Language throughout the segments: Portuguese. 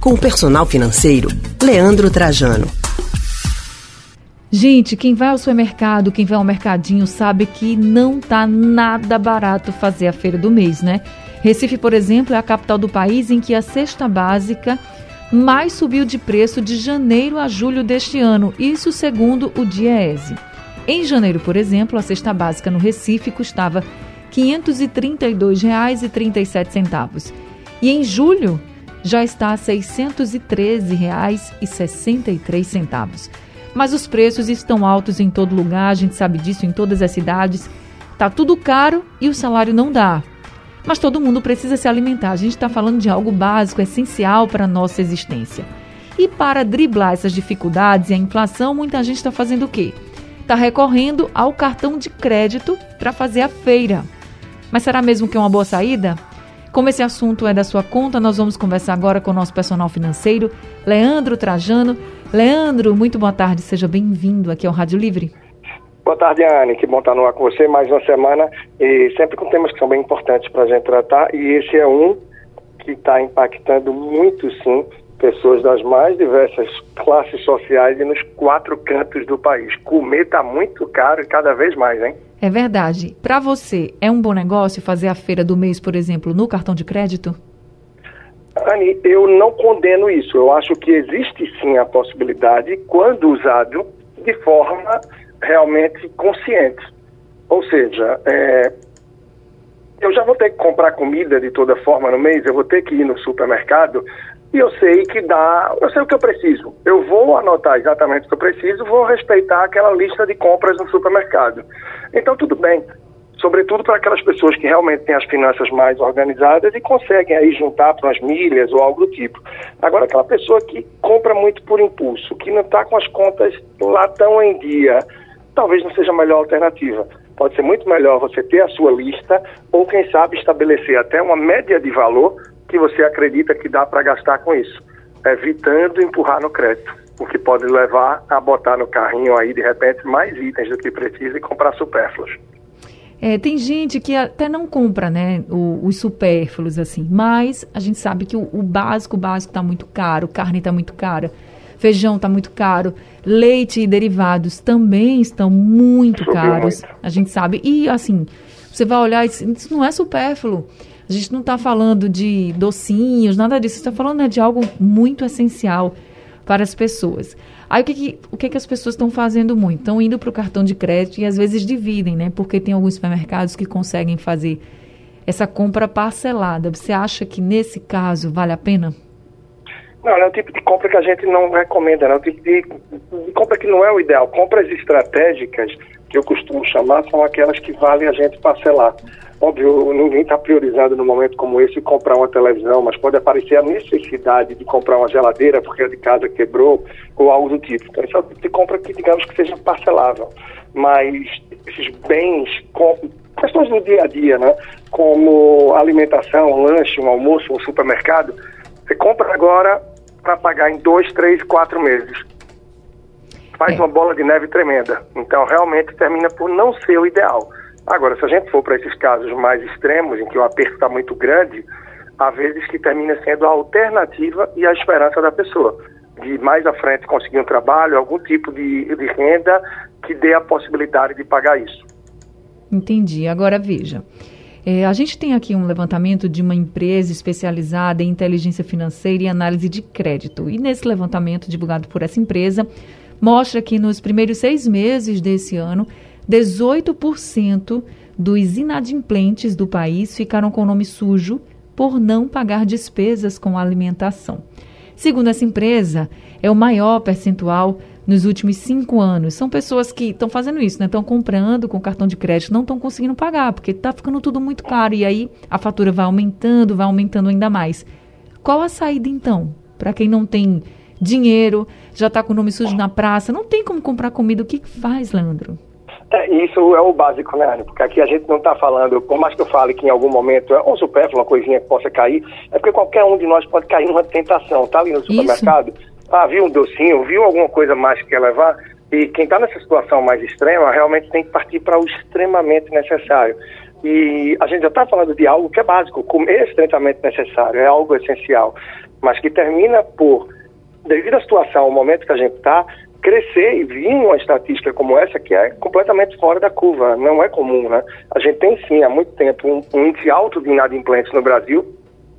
com o personal financeiro Leandro Trajano. Gente, quem vai ao supermercado, quem vai ao mercadinho, sabe que não tá nada barato fazer a feira do mês, né? Recife, por exemplo, é a capital do país em que a cesta básica mais subiu de preço de janeiro a julho deste ano, isso segundo o Diese. Em janeiro, por exemplo, a cesta básica no Recife custava R$ 532,37 e em julho já está a R$ 613,63. Mas os preços estão altos em todo lugar, a gente sabe disso em todas as cidades. Tá tudo caro e o salário não dá. Mas todo mundo precisa se alimentar. A gente está falando de algo básico, essencial para a nossa existência. E para driblar essas dificuldades e a inflação, muita gente está fazendo o quê? Está recorrendo ao cartão de crédito para fazer a feira. Mas será mesmo que é uma boa saída? Como esse assunto é da sua conta, nós vamos conversar agora com o nosso personal financeiro, Leandro Trajano. Leandro, muito boa tarde, seja bem-vindo aqui ao Rádio Livre. Boa tarde, Anne. Que bom estar no ar com você mais uma semana e sempre com temas que são bem importantes para a gente tratar. E esse é um que está impactando muito, sim, pessoas das mais diversas classes sociais e nos quatro cantos do país. Comer está muito caro e cada vez mais, hein? É verdade. Para você, é um bom negócio fazer a feira do mês, por exemplo, no cartão de crédito? Anne, eu não condeno isso. Eu acho que existe sim a possibilidade, quando usado de forma realmente consciente. Ou seja, é, eu já vou ter que comprar comida de toda forma no mês, eu vou ter que ir no supermercado e eu sei que dá, eu sei o que eu preciso. Eu vou anotar exatamente o que eu preciso, vou respeitar aquela lista de compras no supermercado. Então, tudo bem. Sobretudo para aquelas pessoas que realmente têm as finanças mais organizadas e conseguem aí juntar para as milhas ou algo do tipo. Agora, aquela pessoa que compra muito por impulso, que não está com as contas lá tão em dia, talvez não seja a melhor alternativa. Pode ser muito melhor você ter a sua lista ou, quem sabe, estabelecer até uma média de valor que você acredita que dá para gastar com isso, evitando empurrar no crédito o que pode levar a botar no carrinho aí, de repente, mais itens do que precisa e comprar supérfluos. É, tem gente que até não compra, né, os supérfluos, assim, mas a gente sabe que o, o básico, o básico está muito caro, carne está muito cara, feijão está muito caro, leite e derivados também estão muito Subiu caros, muito. a gente sabe. E, assim, você vai olhar, isso não é supérfluo. A gente não está falando de docinhos, nada disso, está falando né, de algo muito essencial para as pessoas. Aí o que, que, o que, que as pessoas estão fazendo muito? Estão indo para o cartão de crédito e às vezes dividem, né? Porque tem alguns supermercados que conseguem fazer essa compra parcelada. Você acha que nesse caso vale a pena? Não, é o tipo de compra que a gente não recomenda, é o tipo de, de, compra que não é o ideal. Compras estratégicas, que eu costumo chamar, são aquelas que valem a gente parcelar. Óbvio, ninguém está priorizando no momento como esse comprar uma televisão, mas pode aparecer a necessidade de comprar uma geladeira porque a de casa quebrou ou algo do tipo. Então, esse é o tipo de compra que, digamos que seja parcelável. Mas esses bens, com, questões do dia a dia, né? como alimentação, um lanche, um almoço, um supermercado, você compra agora para pagar em dois, três, quatro meses. Faz é. uma bola de neve tremenda. Então, realmente, termina por não ser o ideal. Agora, se a gente for para esses casos mais extremos, em que o aperto está muito grande, há vezes que termina sendo a alternativa e a esperança da pessoa de mais à frente conseguir um trabalho, algum tipo de, de renda que dê a possibilidade de pagar isso. Entendi. Agora veja. É, a gente tem aqui um levantamento de uma empresa especializada em inteligência financeira e análise de crédito. E nesse levantamento divulgado por essa empresa, mostra que nos primeiros seis meses desse ano, 18% dos inadimplentes do país ficaram com o nome sujo por não pagar despesas com alimentação. Segundo essa empresa, é o maior percentual nos últimos cinco anos. São pessoas que estão fazendo isso, né? Estão comprando com cartão de crédito, não estão conseguindo pagar, porque está ficando tudo muito caro. E aí a fatura vai aumentando, vai aumentando ainda mais. Qual a saída, então? Para quem não tem dinheiro, já está com o nome sujo na praça, não tem como comprar comida, o que faz, Leandro? É, isso é o básico, né? Porque aqui a gente não está falando, por mais que eu fale que em algum momento é um supérfluo, uma coisinha que possa cair, é porque qualquer um de nós pode cair numa tentação. Tá ali no supermercado, isso. ah, viu um docinho, viu alguma coisa mais que quer levar, e quem está nessa situação mais extrema realmente tem que partir para o extremamente necessário. E a gente já está falando de algo que é básico, comer é estritamente necessário, é algo essencial. mas que termina por, devido à situação, ao momento que a gente está, crescer e vir uma estatística como essa que é completamente fora da curva, não é comum, né? A gente tem sim há muito tempo um, um índice alto de inadimplentes no Brasil,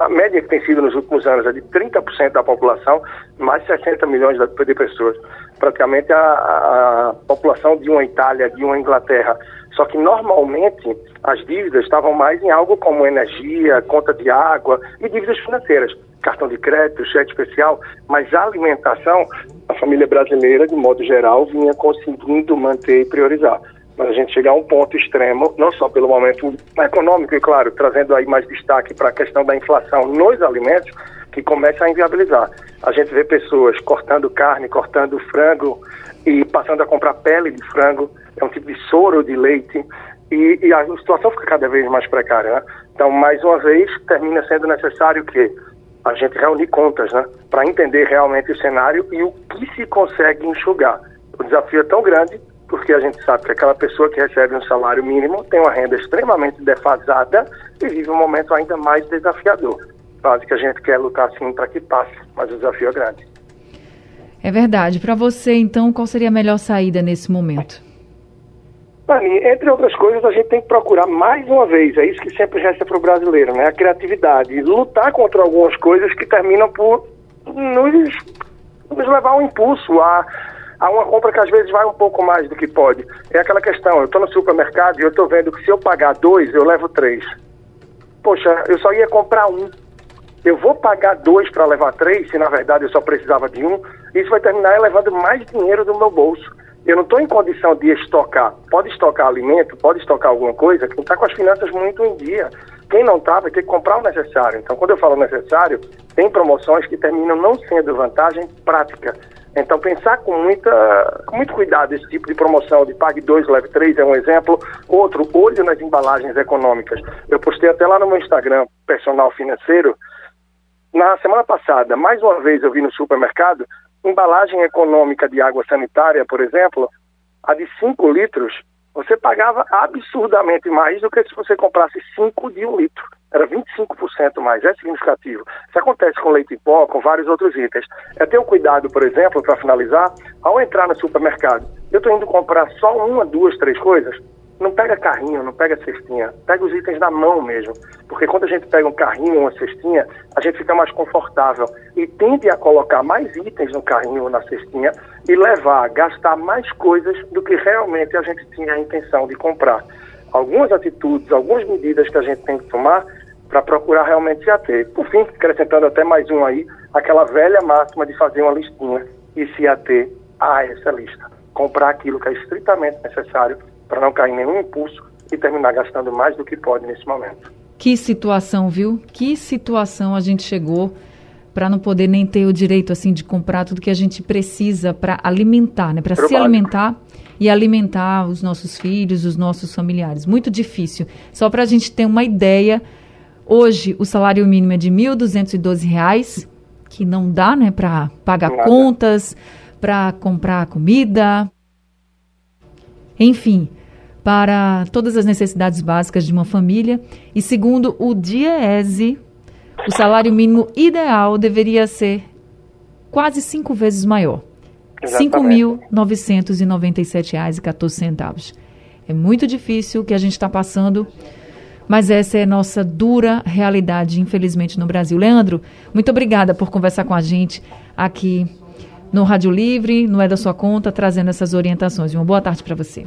a média que tem sido nos últimos anos é de 30% da população, mais de 60 milhões de pessoas, praticamente a, a população de uma Itália, de uma Inglaterra. Só que normalmente as dívidas estavam mais em algo como energia, conta de água e dívidas financeiras, cartão de crédito, cheque especial, mas a alimentação a família brasileira, de modo geral, vinha conseguindo manter e priorizar. Mas a gente chegar a um ponto extremo, não só pelo momento econômico, e claro, trazendo aí mais destaque para a questão da inflação nos alimentos, que começa a inviabilizar. A gente vê pessoas cortando carne, cortando frango e passando a comprar pele de frango, é um tipo de soro de leite, e, e a situação fica cada vez mais precária. Né? Então, mais uma vez, termina sendo necessário que a gente reunir contas, né? Para entender realmente o cenário e o que se consegue enxugar. O desafio é tão grande porque a gente sabe que aquela pessoa que recebe um salário mínimo tem uma renda extremamente defasada e vive um momento ainda mais desafiador. Quase que a gente quer lutar sim para que passe, mas o desafio é grande. É verdade. Para você, então, qual seria a melhor saída nesse momento? Entre outras coisas, a gente tem que procurar mais uma vez, é isso que sempre resta para o brasileiro, né? A criatividade, lutar contra algumas coisas que terminam por nos, nos levar um impulso, a, a uma compra que às vezes vai um pouco mais do que pode. É aquela questão, eu estou no supermercado e eu estou vendo que se eu pagar dois, eu levo três. Poxa, eu só ia comprar um. Eu vou pagar dois para levar três, se na verdade eu só precisava de um. Isso vai terminar levando mais dinheiro do meu bolso eu não estou em condição de estocar. Pode estocar alimento, pode estocar alguma coisa, quem está com as finanças muito em dia. Quem não está vai ter que comprar o necessário. Então, quando eu falo necessário, tem promoções que terminam não sendo vantagem prática. Então, pensar com, muita, com muito cuidado esse tipo de promoção de pague 2, leve 3 é um exemplo. Outro, olho nas embalagens econômicas. Eu postei até lá no meu Instagram, personal financeiro, na semana passada, mais uma vez eu vi no supermercado embalagem econômica de água sanitária, por exemplo, a de 5 litros, você pagava absurdamente mais do que se você comprasse 5 de um litro. Era 25% mais, é significativo. Isso acontece com leite em pó, com vários outros itens. É ter um cuidado, por exemplo, para finalizar, ao entrar no supermercado, eu estou indo comprar só uma, duas, três coisas, não pega carrinho, não pega cestinha, pega os itens na mão mesmo. Porque quando a gente pega um carrinho, uma cestinha, a gente fica mais confortável e tende a colocar mais itens no carrinho ou na cestinha e levar, gastar mais coisas do que realmente a gente tinha a intenção de comprar. Algumas atitudes, algumas medidas que a gente tem que tomar para procurar realmente se ater. Por fim, acrescentando até mais um aí, aquela velha máxima de fazer uma listinha e se ater a essa lista. Comprar aquilo que é estritamente necessário para não cair em nenhum impulso e terminar gastando mais do que pode nesse momento. Que situação, viu? Que situação a gente chegou para não poder nem ter o direito assim de comprar tudo que a gente precisa para alimentar, né? Para se alimentar e alimentar os nossos filhos, os nossos familiares. Muito difícil. Só para a gente ter uma ideia, hoje o salário mínimo é de R$ 1.212, que não dá, né, para pagar Nada. contas, para comprar comida. Enfim, para todas as necessidades básicas de uma família. E segundo o DIEESE, o salário mínimo ideal deveria ser quase cinco vezes maior. R$ 5.997,14. É muito difícil o que a gente está passando, mas essa é a nossa dura realidade, infelizmente, no Brasil. Leandro, muito obrigada por conversar com a gente aqui no Rádio Livre, não é da sua conta, trazendo essas orientações. Uma boa tarde para você.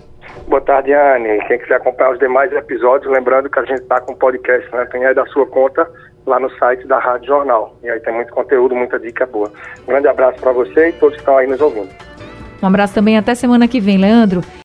Boa tarde, Anne. Quem quiser acompanhar os demais episódios, lembrando que a gente está com podcast, né? Tem aí da sua conta lá no site da Rádio Jornal. E aí tem muito conteúdo, muita dica boa. Um grande abraço para você e todos que estão aí nos ouvindo. Um abraço também até semana que vem, Leandro.